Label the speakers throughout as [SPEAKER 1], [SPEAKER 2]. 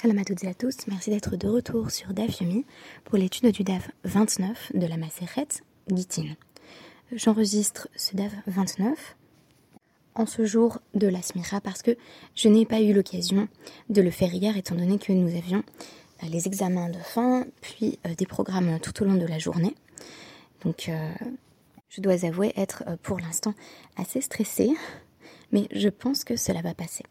[SPEAKER 1] Shalom à toutes et à tous, merci d'être de retour sur DAF Yomi pour l'étude du DAF 29 de la Maseret Gitin. J'enregistre ce DAF 29 en ce jour de la Smira parce que je n'ai pas eu l'occasion de le faire hier étant donné que nous avions euh, les examens de fin puis euh, des programmes tout au long de la journée. Donc euh, je dois avouer être pour l'instant assez stressée, mais je pense que cela va passer.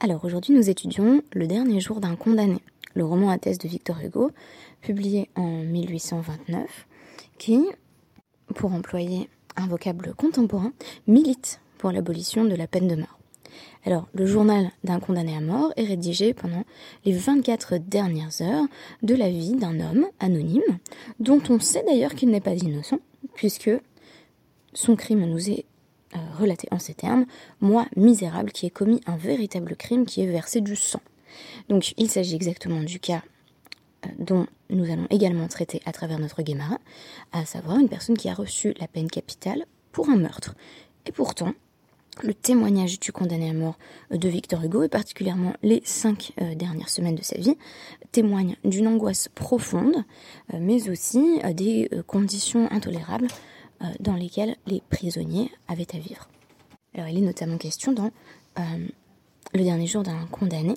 [SPEAKER 1] Alors aujourd'hui nous étudions Le dernier jour d'un condamné, le roman à thèse de Victor Hugo, publié en 1829, qui, pour employer un vocable contemporain, milite pour l'abolition de la peine de mort. Alors, le journal d'un condamné à mort est rédigé pendant les 24 dernières heures de la vie d'un homme anonyme, dont on sait d'ailleurs qu'il n'est pas innocent, puisque son crime nous est euh, relaté en ces termes, moi, misérable, qui ai commis un véritable crime qui est versé du sang. Donc il s'agit exactement du cas euh, dont nous allons également traiter à travers notre Guémara, à savoir une personne qui a reçu la peine capitale pour un meurtre. Et pourtant, le témoignage du condamné à mort de Victor Hugo, et particulièrement les cinq euh, dernières semaines de sa vie, témoigne d'une angoisse profonde, mais aussi des conditions intolérables dans lesquels les prisonniers avaient à vivre. Alors il est notamment question dans euh, le dernier jour d'un condamné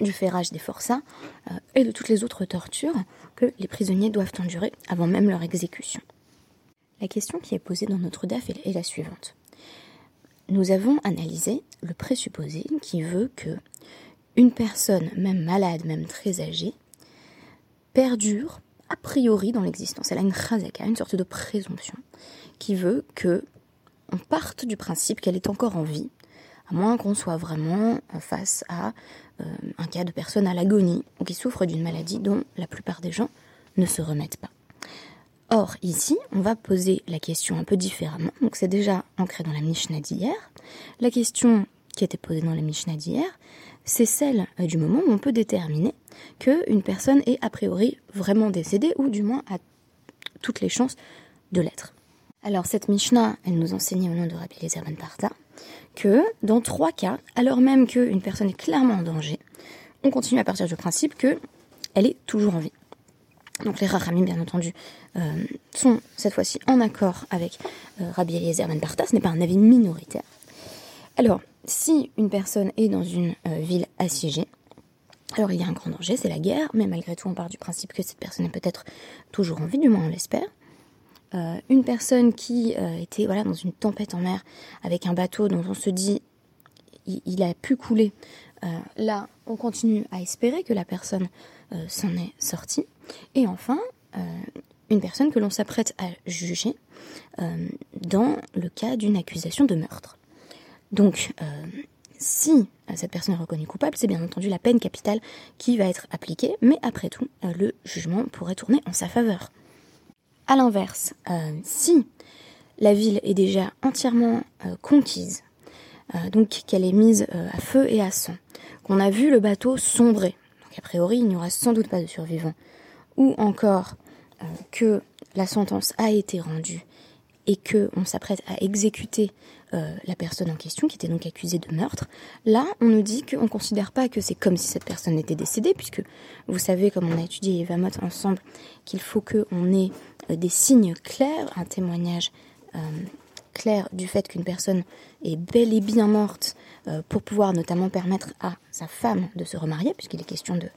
[SPEAKER 1] du ferrage des forçats euh, et de toutes les autres tortures que les prisonniers doivent endurer avant même leur exécution. La question qui est posée dans notre DAF est la suivante. Nous avons analysé le présupposé qui veut que une personne, même malade, même très âgée, perdure a priori dans l'existence. Elle a une chazaka, une sorte de présomption, qui veut que on parte du principe qu'elle est encore en vie, à moins qu'on soit vraiment face à euh, un cas de personne à l'agonie ou qui souffre d'une maladie dont la plupart des gens ne se remettent pas. Or, ici, on va poser la question un peu différemment. Donc, c'est déjà ancré dans la Mishnah d'hier. La question qui était posée dans la Mishnah d'hier, c'est celle euh, du moment où on peut déterminer qu'une personne est a priori vraiment décédée, ou du moins a toutes les chances de l'être. Alors cette Mishnah, elle nous enseignait au nom de Rabbi Eliezer Ben Parta que dans trois cas, alors même qu'une personne est clairement en danger, on continue à partir du principe qu'elle est toujours en vie. Donc les Rachamim, bien entendu, euh, sont cette fois-ci en accord avec euh, Rabbi Eliezer Ben Parta, ce n'est pas un avis minoritaire. Alors, si une personne est dans une euh, ville assiégée, alors il y a un grand danger, c'est la guerre, mais malgré tout on part du principe que cette personne est peut-être toujours en vie, du moins on l'espère. Euh, une personne qui euh, était voilà dans une tempête en mer avec un bateau dont on se dit il, a pu couler, là on continue à espérer que la personne s'en est sortie. Et enfin, une personne que l'on s'apprête à juger dans le cas d'une accusation de meurtre. Donc, euh, si euh, cette personne est reconnue coupable, c'est bien entendu la peine capitale qui va être appliquée, mais après tout, euh, le jugement pourrait tourner en sa faveur. A l'inverse, si la ville est déjà entièrement conquise, donc qu'elle est mise à feu et à sang, qu'on a vu le bateau sombrer, donc a priori il n'y aura sans doute pas de survivants, ou encore que la sentence a été rendue et que on s'apprête à exécuter euh, la personne en question, qui était donc accusée de meurtre, là, on nous dit qu'on ne considère pas que c'est comme si cette personne était décédée, puisque vous savez, comme on a étudié Eva Mott ensemble, qu'il faut qu'on ait euh, des signes clairs, un témoignage euh, clair du fait qu'une personne est bel et bien morte, pour pouvoir notamment permettre à sa femme de se remarier, puisqu'il est question de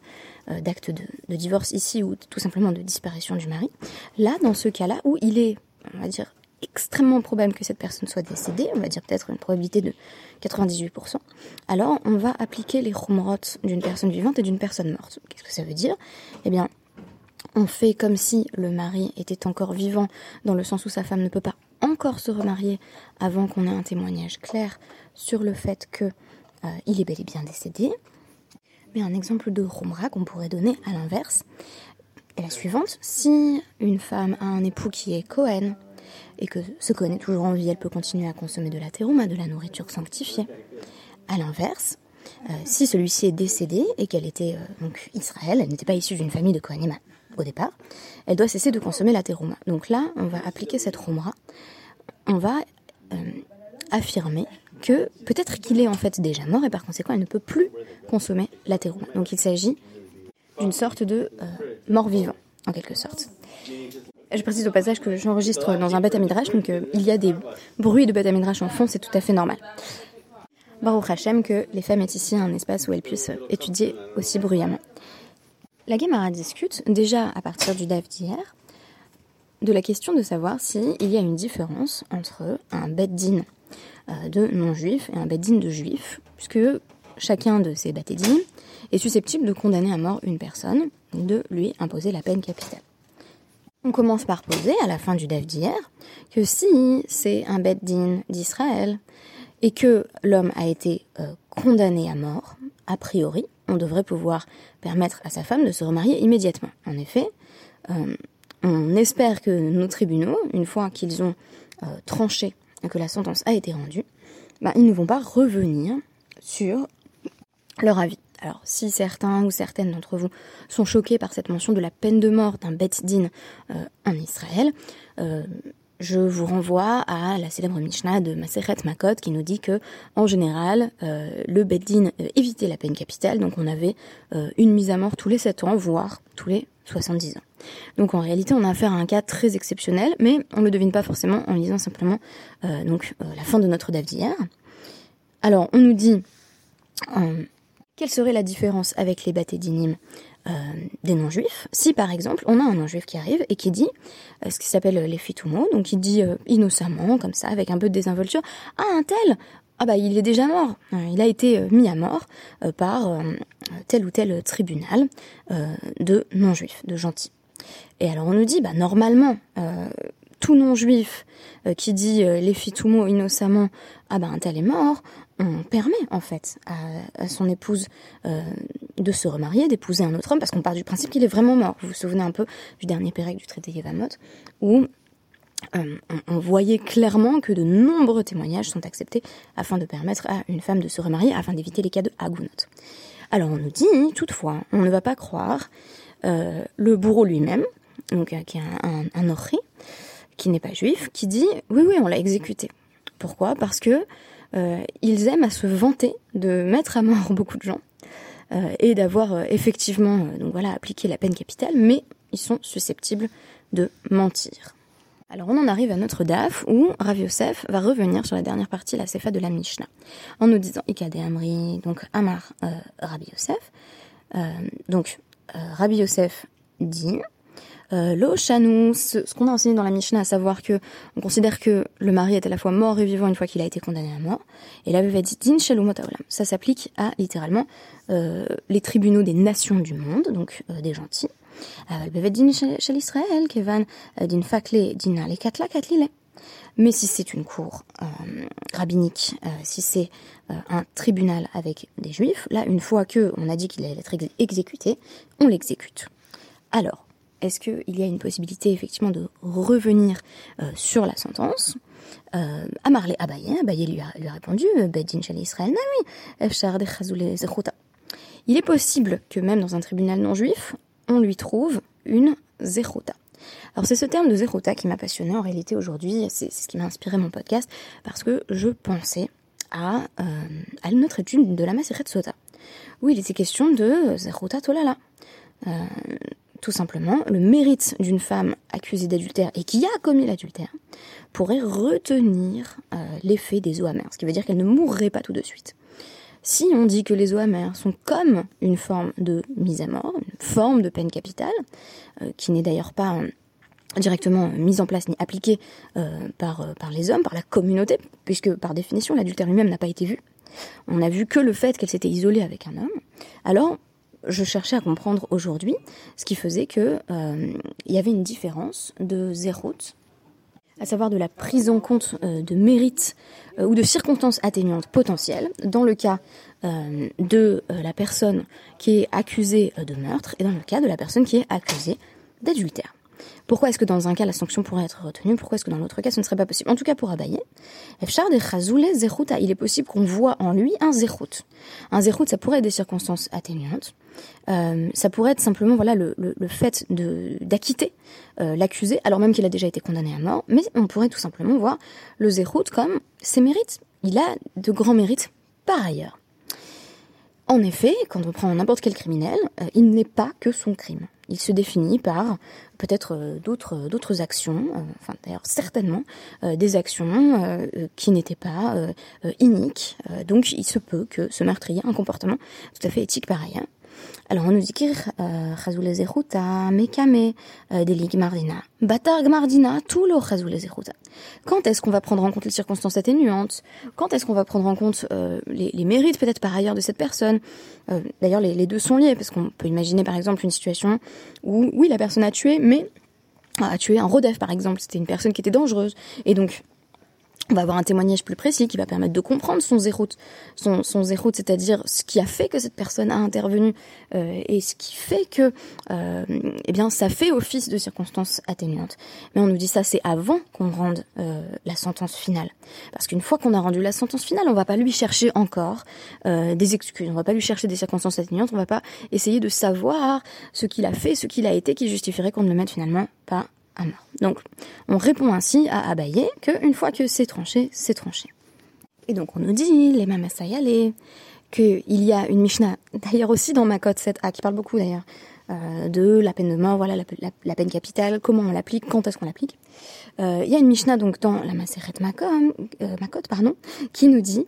[SPEAKER 1] d'acte de, de, divorce ici ou tout simplement de disparition du mari. Là, dans ce cas-là, où il est, on va dire, extrêmement probable que cette personne soit décédée, on va dire peut-être une probabilité de 98%, alors on va appliquer les chumrot d'une personne vivante et d'une personne morte. Qu'est-ce que ça veut dire? Eh bien, on fait comme si le mari était encore vivant, dans le sens où sa femme ne peut pas encore se remarier avant qu'on ait un témoignage clair sur le fait que euh, il est bel et bien décédé. Mais un exemple de chumra qu'on pourrait donner à l'inverse est la suivante. Si une femme a un époux qui est Cohen, et que ce qu'on est toujours en vie, elle peut continuer à consommer de la terouma, de la nourriture sanctifiée. À l'inverse, euh, si celui-ci est décédé et qu'elle était euh, donc Israël, elle n'était pas issue d'une famille de Kohanim au départ, elle doit cesser de consommer la terouma. Donc là, on va appliquer cette roumra, on va euh, affirmer que peut-être qu'il est en fait déjà mort et par conséquent il ne peut plus consommer la terouma. Donc il s'agit d'une sorte de euh, mort-vivant, en quelque sorte. Je précise au passage que j'enregistre dans un bêta midrash, donc euh, il y a des bruits de bêta midrash en fond, c'est tout à fait normal. Baruch Hashem que les femmes aient ici un espace où elles puissent étudier aussi bruyamment. La Gemara discute, déjà à partir du DAF d'hier, de la question de savoir s'il y a une différence entre un bed-din euh, de non-juifs et un bed-din de juifs, puisque chacun de ces bed-din est susceptible de condamner à mort une personne, de lui imposer la peine capitale. On commence par poser, à la fin du DAF d'hier, que si c'est un bed-din d'Israël et que l'homme a été euh, condamné à mort, a priori, on devrait pouvoir permettre à sa femme de se remarier immédiatement. En effet, euh, on espère que nos tribunaux, une fois qu'ils ont euh, tranché et que la sentence a été rendue, bah, ils ne vont pas revenir sur leur avis. Alors, si certains ou certaines d'entre vous sont choqués par cette mention de la peine de mort d'un Bet Din euh, en Israël, euh, je vous renvoie à la célèbre Mishnah de Maseret Makot qui nous dit que, en général, le Beddin évitait la peine capitale, donc on avait une mise à mort tous les 7 ans, voire tous les 70 ans. Donc en réalité, on a affaire à un cas très exceptionnel, mais on ne le devine pas forcément en lisant simplement euh, donc, euh, la fin de notre DAF d'hier. Alors, on nous dit euh, quelle serait la différence avec les bâtés euh, des non-juifs si par exemple on a un non-juif qui arrive et qui dit ce qui s'appelle les fitumo, donc il dit innocemment comme ça avec un peu de désinvolture ah un tel ah bah il est déjà mort. Il a été mis à mort par tel ou tel tribunal de non-juifs, de gentils. Et alors on nous dit, bah normalement, euh, tout non-juif euh, qui dit euh, les fitumo innocemment, ah bah un tel est mort, on permet en fait à, son épouse de se remarier, d'épouser un autre homme, parce qu'on part du principe qu'il est vraiment mort. Vous vous souvenez un peu du dernier pérec du traité Yevamot, où on, voyait clairement que de nombreux témoignages sont acceptés afin de permettre à une femme de se remarier, afin d'éviter les cas de Hagunot. Alors on nous dit, toutefois, on ne va pas croire le bourreau lui-même, donc euh, qui est un, un, qui n'est pas juif, qui dit oui oui on l'a exécuté. Pourquoi? Parce que euh, ils aiment à se vanter de mettre à mort beaucoup de gens euh, et d'avoir effectivement donc voilà appliqué la peine capitale, mais ils sont susceptibles de mentir. Alors on en arrive à notre DAF où Rav Yosef va revenir sur la dernière partie, la Sefa de la Mishnah, en nous disant Ikade Amri, donc Amar euh, Rabbi Yosef. donc Rabbi Yosef dit euh, ce, qu'on a enseigné dans la Mishnah, à savoir que on considère que le mari est à la fois mort et vivant une fois qu'il a été condamné à mort. Et la avait dit Din Ça s'applique à littéralement euh, les tribunaux des nations du monde, donc euh, des gentils. Din shel Israël, Kevan din din Mais si c'est une cour rabbinique, si c'est un tribunal avec des juifs, là, une fois que on a dit qu'il allait être exécuté, on l'exécute. Alors, est-ce qu'il y a une possibilité effectivement de revenir euh, sur la sentence? Euh, Amarle Abaye, Abaye lui a, lui a répondu, Bedin Israël, Il est possible que même dans un tribunal non juif, on lui trouve une zechota. Alors c'est ce terme de zechota qui m'a passionné en réalité aujourd'hui, c'est ce qui m'a inspiré mon podcast, parce que je pensais à, euh, à notre étude de la Maseret Sota, où il était question de zechota tolala. Euh, tout simplement, le mérite d'une femme accusée d'adultère et qui a commis l'adultère pourrait retenir euh, l'effet des eaux amères, ce qui veut dire qu'elle ne mourrait pas tout de suite. Si on dit que les eaux amères sont comme une forme de mise à mort, une forme de peine capitale, euh, qui n'est d'ailleurs pas euh, directement mise en place ni appliquée par, par les hommes, par la communauté, puisque par définition l'adultère lui-même n'a pas été vu, on n'a vu que le fait qu'elle s'était isolée avec un homme, alors je cherchais à comprendre aujourd'hui ce qui faisait que euh, il y avait une différence de zéro, à savoir de la prise en compte euh, de mérites euh, ou de circonstances atténuantes potentielles dans le cas de la personne qui est accusée de meurtre et dans le cas de la personne qui est accusée d'adultère. Pourquoi est-ce que dans un cas la sanction pourrait être retenue? Pourquoi est-ce que dans l'autre cas ce ne serait pas possible? En tout cas pour Abaye, il est possible qu'on voit en lui un zérout. Un zérout, ça pourrait être des circonstances atténuantes. Euh, ça pourrait être simplement voilà le, le, fait de d'acquitter euh, l'accusé alors même qu'il a déjà été condamné à mort. Mais on pourrait tout simplement voir le zérout comme ses mérites il a de grands mérites par ailleurs. En effet, quand on prend n'importe quel criminel, euh, il n'est pas que son crime. Il se définit par peut-être d'autres d'autres actions, enfin d'ailleurs certainement des actions qui n'étaient pas iniques. donc il se peut que ce meurtrier ait un comportement tout à fait éthique par ailleurs. Alors on nous dit Khazul Zeruta, Mekame, Delig Mardina, Batar Gmardina, tout le Khazul Zeruta. Quand est-ce qu'on va prendre en compte les circonstances atténuantes? Quand est-ce qu'on va prendre en compte euh, les, les, mérites peut-être par ailleurs de cette personne? Euh, D'ailleurs les, les, deux sont liés parce qu'on peut imaginer par exemple une situation où oui la personne a tué mais a tué un rodef par exemple, c'était une personne qui était dangereuse. Et donc on va avoir un témoignage plus précis qui va permettre de comprendre son zéro, son, son zéro, c'est-à-dire ce qui a fait que cette personne a intervenu euh, et ce qui fait que, euh, eh bien, ça fait office de circonstances atténuantes. Mais on nous dit ça, c'est avant qu'on rende euh, la sentence finale, parce qu'une fois qu'on a rendu la sentence finale, on va pas lui chercher encore euh, des excuses, on va pas lui chercher des circonstances atténuantes, on va pas essayer de savoir ce qu'il a fait, ce qu'il a été, qui justifierait qu'on ne le mette finalement pas donc, on répond ainsi à Abaye qu'une fois que c'est tranché, c'est tranché. Et donc, on nous dit, les Mamasayale, qu'il y a une Mishnah, d'ailleurs aussi dans Makot 7a, qui parle beaucoup d'ailleurs, euh, de la peine de mort, voilà, la, peine capitale, comment on l'applique, quand est-ce qu'on l'applique. Euh, il y a une Mishnah, donc, dans la Maseret Makot, euh, pardon, qui nous dit,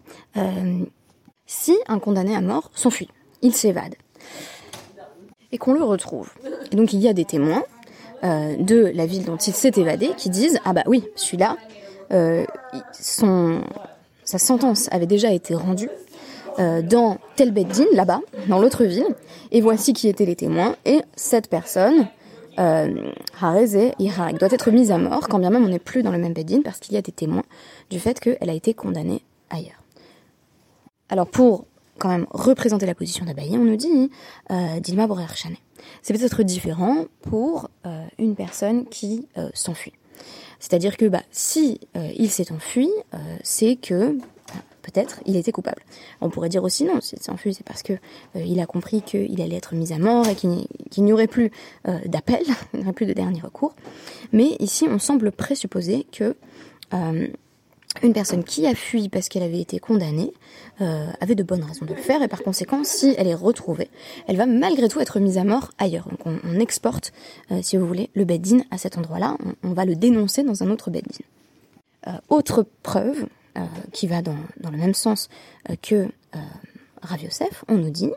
[SPEAKER 1] si un condamné à mort s'enfuit, il s'évade, et qu'on le retrouve. Et donc, il y a des témoins, euh, de la ville dont il s'est évadé qui disent ah bah oui celui-là euh, sa sentence avait déjà été rendue euh, dans tel beddin là-bas dans l'autre ville et voici qui étaient les témoins et cette personne euh, Irak doit être mise à mort quand bien même on n'est plus dans le même beddin parce qu'il y a des témoins du fait qu'elle a été condamnée ailleurs. Alors pour quand même représenter la position d'Abaye, on nous dit euh, Dilma Borer c'est peut-être différent pour euh, une personne qui euh, s'enfuit. C'est-à-dire que bah, si il s'est enfui, c'est que peut-être il était coupable. On pourrait dire aussi non, s'il s'est enfui, c'est parce que il a compris qu'il allait être mis à mort et qu'il n'y aurait plus d'appel, il n'y aurait plus de dernier recours. Mais ici, on semble présupposer que une personne qui a fui parce qu'elle avait été condamnée euh, avait de bonnes raisons de le faire et par conséquent, si elle est retrouvée, elle va malgré tout être mise à mort ailleurs. Donc on, exporte, euh, si vous voulez, le beddin à cet endroit-là, on, va le dénoncer dans un autre beddin. Euh, autre preuve qui va dans, le même sens que Rav on nous dit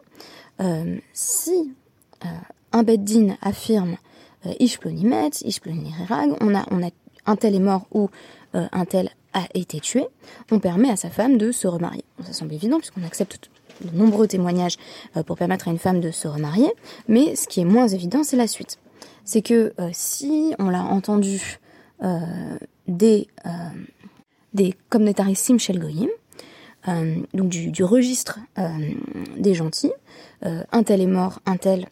[SPEAKER 1] si un beddin affirme Ishplonimet, Ishplonirag, on un tel est mort ou un tel été tué, on permet à sa femme de se remarier. ça semble évident puisqu'on accepte de nombreux témoignages euh, pour permettre à une femme de se remarier, mais ce qui est moins évident, c'est la suite. C'est que euh, si on l'a entendu euh, des, des shel goyim, donc du, registre des gentils, un tel est mort, un tel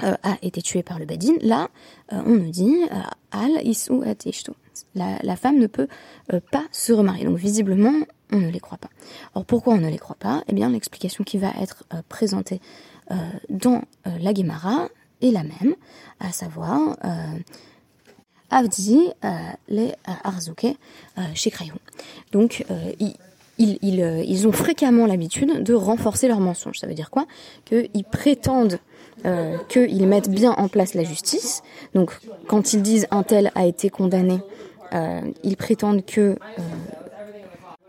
[SPEAKER 1] a été tué par le badin, là, on nous dit al isu at la, femme ne peut euh, pas se remarier. Donc visiblement, on ne les croit pas. Alors pourquoi on ne les croit pas? Eh bien, l'explication qui va être euh, présentée euh, dans la Gemara est la même, à savoir Avdi les Arzuke chez Krayou. Donc, ils, ils, ont fréquemment l'habitude de renforcer leurs mensonges. Ça veut dire quoi? Qu'ils prétendent qu'ils mettent bien en place la justice. Donc, quand ils disent un tel a été condamné, euh, ils prétendent que euh,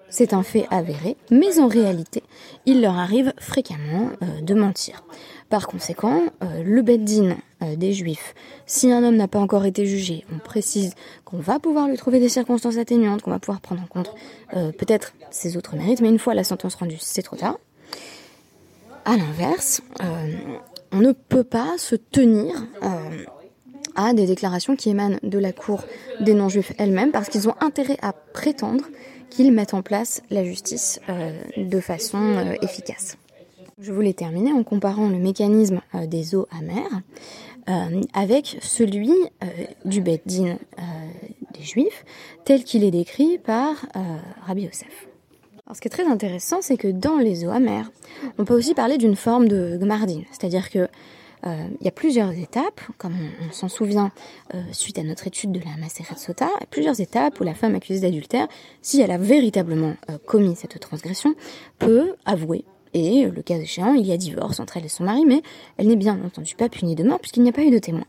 [SPEAKER 1] c'est un fait avéré, mais en réalité, il leur arrive fréquemment euh, de mentir. Par conséquent, le beddin des juifs, si un homme n'a pas encore été jugé, on précise qu'on va pouvoir lui trouver des circonstances atténuantes, qu'on va pouvoir prendre en compte peut-être ses autres mérites, mais une fois la sentence rendue, c'est trop tard. À l'inverse, on ne peut pas se tenir à des déclarations qui émanent de la Cour des non-juifs elle-même, parce qu'ils ont intérêt à prétendre qu'ils mettent en place la justice euh, de façon euh, efficace. Je voulais terminer en comparant le mécanisme euh, des eaux amères avec celui du Beddin des Juifs, tel qu'il est décrit par Rabbi Yosef. Alors, ce qui est très intéressant, c'est que dans les eaux amères, on peut aussi parler d'une forme de gmardine, c'est-à-dire que il y a plusieurs étapes, comme on, s'en souvient suite à notre étude de la Maseret Sota, plusieurs étapes où la femme accusée d'adultère, si elle a véritablement commis cette transgression, peut avouer et, le cas échéant, il y a divorce entre elle et son mari, mais elle n'est bien entendu pas punie de mort puisqu'il n'y a pas eu de témoin.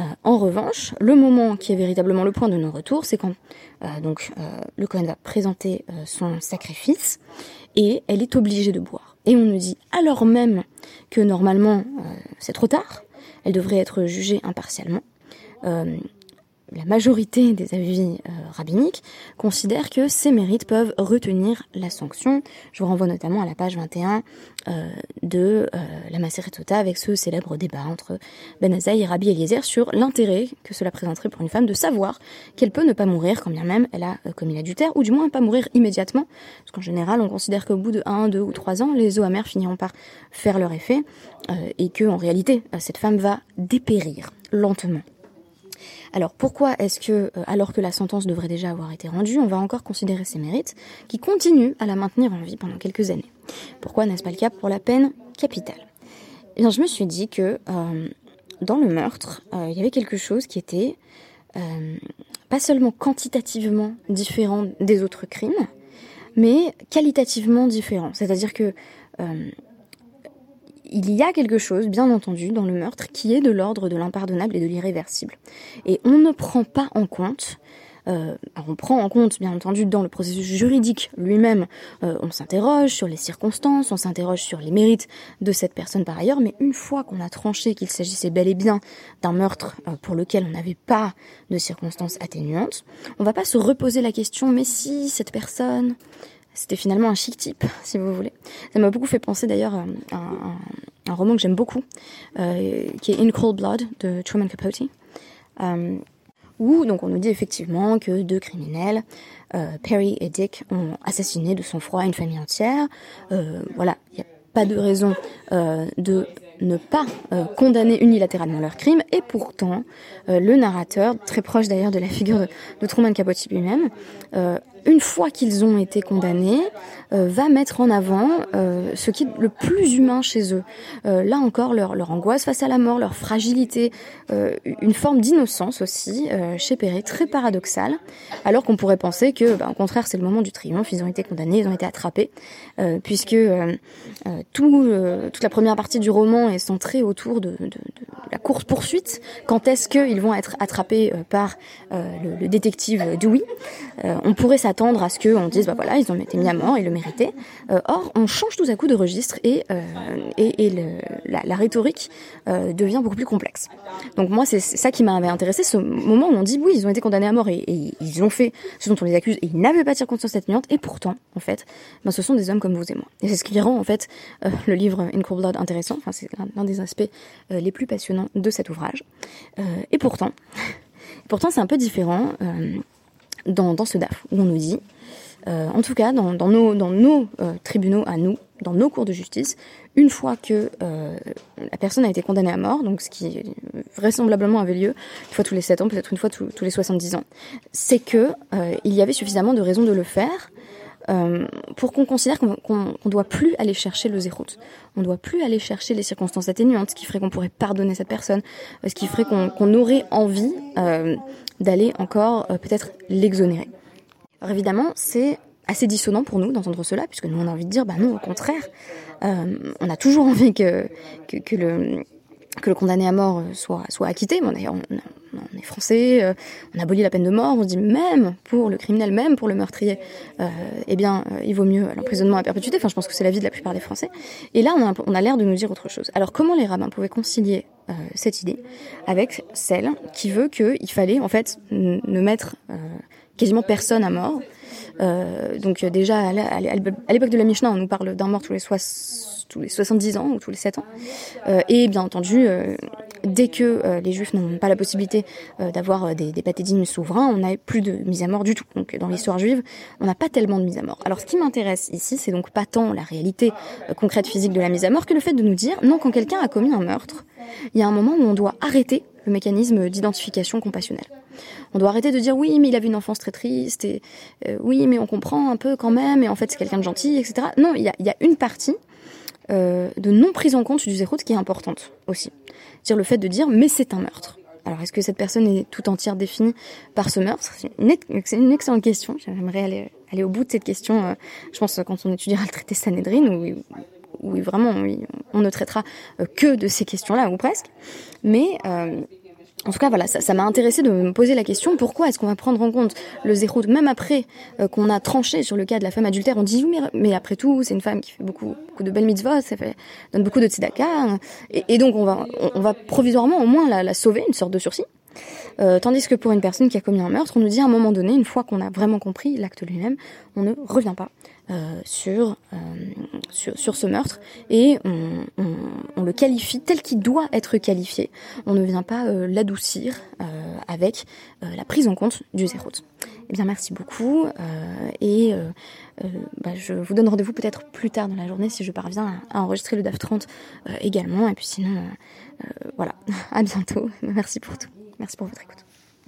[SPEAKER 1] Euh, en revanche, le moment qui est véritablement le point de non-retour, c'est quand euh, donc euh, le Cohen va présenter son sacrifice et elle est obligée de boire. Et on nous dit alors même que normalement c'est trop tard, elle devrait être jugée impartialement la majorité des avis euh, rabbiniques considèrent que ces mérites peuvent retenir la sanction. Je vous renvoie notamment à la page 21 euh, de euh, la Maseret Tota avec ce célèbre débat entre Ben Azaï et Rabbi Eliezer sur l'intérêt que cela présenterait pour une femme de savoir qu'elle peut ne pas mourir quand bien même elle a commis l'adultère, ou du moins pas mourir immédiatement, parce qu'en général on considère qu'au bout de 1, 2 ou 3 ans, les eaux amères finiront par faire leur effet, et que en réalité cette femme va dépérir lentement. Alors pourquoi est-ce que, euh, alors que la sentence devrait déjà avoir été rendue, on va encore considérer ses mérites, qui continuent à la maintenir en vie pendant quelques années? Pourquoi n'est-ce pas le cas pour la peine capitale? Eh bien, je me suis dit que euh, dans le meurtre, euh, il y avait quelque chose qui était pas seulement quantitativement différent des autres crimes, mais qualitativement différent. C'est-à-dire que il y a quelque chose, bien entendu, dans le meurtre qui est de l'ordre de l'impardonnable et de l'irréversible. Et on ne prend pas en compte euh, on prend en compte, bien entendu, dans le processus juridique lui-même, euh, on s'interroge sur les circonstances, on s'interroge sur les mérites de cette personne par ailleurs, mais une fois qu'on a tranché qu'il s'agissait bel et bien d'un meurtre euh, pour lequel on n'avait pas de circonstances atténuantes, on va pas se reposer la question, mais si cette personne c'était finalement un chic type, si vous voulez. Ça m'a beaucoup fait penser d'ailleurs à un, roman que j'aime beaucoup, euh, qui est In Cold Blood de Truman Capote, euh, où donc on nous dit effectivement que deux criminels, euh, Perry et Dick, ont assassiné de sang-froid une famille entière. voilà, il n'y a pas de raison de ne pas condamner unilatéralement leur crime, et pourtant le narrateur, très proche d'ailleurs de la figure de, de Truman Capote lui-même, une fois qu'ils ont été condamnés, euh, va mettre en avant euh, ce qui est le plus humain chez eux. Euh, là encore, leur, angoisse face à la mort, leur fragilité, une forme d'innocence aussi chez Perret, très paradoxale, alors qu'on pourrait penser que, bah, au contraire, c'est le moment du triomphe, ils ont été condamnés, ils ont été attrapés, puisque tout, toute la première partie du roman est centrée autour de, la course-poursuite. Quand est-ce qu'ils vont être attrapés par le, le, détective Dewey? On pourrait s'attendre à ce qu'on dise, bah voilà, ils ont été mis à mort, ils le mérité. Euh, or, on change tout à coup de registre et, euh, et, la, rhétorique euh, devient beaucoup plus complexe. Donc moi, c'est ça qui m'avait intéressé, ce moment où on dit oui, ils ont été condamnés à mort et, ils ont fait ce dont on les accuse et ils n'avaient pas de circonstances atténuantes et pourtant, en fait, ben, ce sont des hommes comme vous et moi. Et c'est ce qui rend en fait le livre In Cold Blood intéressant. Enfin, c'est l'un des aspects les plus passionnants de cet ouvrage. et pourtant, pourtant, c'est un peu différent dans, dans ce DAF où on nous dit euh, en tout cas, dans, nos, dans nos euh, tribunaux à nous, dans nos cours de justice, une fois que euh, la personne a été condamnée à mort, donc ce qui vraisemblablement avait lieu une fois tous les 7 ans, peut-être une fois tous, les 70 ans, c'est que il y avait suffisamment de raisons de le faire pour qu'on considère qu'on ne doit plus aller chercher le zéro. On ne doit plus aller chercher les circonstances atténuantes, ce qui ferait qu'on pourrait pardonner cette personne, ce qui ferait qu'on aurait envie d'aller encore peut-être l'exonérer. Alors évidemment, c'est assez dissonant pour nous d'entendre cela, puisque nous on a envie de dire, bah non, au contraire, euh, on a toujours envie que, le, condamné à mort soit, acquitté. On, est français, euh, on abolit la peine de mort, on se dit même pour le criminel, même pour le meurtrier, euh, eh bien, euh, il vaut mieux l'emprisonnement à perpétuité. Enfin, je pense que c'est la vie de la plupart des Français. Et là, on a, on a l'air de nous dire autre chose. Alors, comment les rabbins pouvaient concilier cette idée avec celle qui veut qu'il fallait en fait ne mettre quasiment personne à mort. Euh, donc déjà, à l'époque de la Mishnah, on nous parle d'un mort tous les, tous les 70 ans ou tous les 7 ans. Euh, et bien entendu, euh, dès que euh, les juifs n'ont pas la possibilité euh, d'avoir des, des patédimes souverains, on n'a plus de mise à mort du tout. Donc dans l'histoire juive, on n'a pas tellement de mise à mort. Alors ce qui m'intéresse ici, c'est donc pas tant la réalité concrète physique de la mise à mort que le fait de nous dire, non, quand quelqu'un a commis un meurtre, il y a un moment où on doit arrêter le mécanisme d'identification compassionnelle. On doit arrêter de dire oui, mais il avait une enfance très triste, et euh, oui, mais on comprend un peu quand même, et en fait c'est quelqu'un de gentil, etc. Non, il y a, une partie de non prise en compte du zéro qui est importante aussi. C'est-à-dire le fait de dire mais c'est un meurtre. Alors, est-ce que cette personne est tout entière définie par ce meurtre? C'est une, excellente question. J'aimerais aller, au bout de cette question, je pense, quand on étudiera le traité Sanhedrin, où vraiment on ne traitera que de ces questions-là, ou presque. Mais en tout cas, voilà, ça m'a intéressé de me poser la question pourquoi est-ce qu'on va prendre en compte le zéro même après euh, qu'on a tranché sur le cas de la femme adultère On dit mais, mais après tout, c'est une femme qui fait beaucoup, beaucoup de belles mitzvot, ça fait donne beaucoup de tzedaka, hein. et, et, donc on va on, va provisoirement au moins la, la sauver, une sorte de sursis. Euh, tandis que pour une personne qui a commis un meurtre, on nous dit à un moment donné, une fois qu'on a vraiment compris l'acte lui-même, on ne revient pas euh, sur, euh, sur, sur ce meurtre et on, le qualifie tel qu'il doit être qualifié. On ne vient pas euh, l'adoucir avec la prise en compte du zéro. Eh bien, merci beaucoup et bah, je vous donne rendez-vous peut-être plus tard dans la journée si je parviens à, à enregistrer le DAF 30 également. Et puis sinon, voilà, à bientôt. Merci pour tout. Merci pour votre écoute.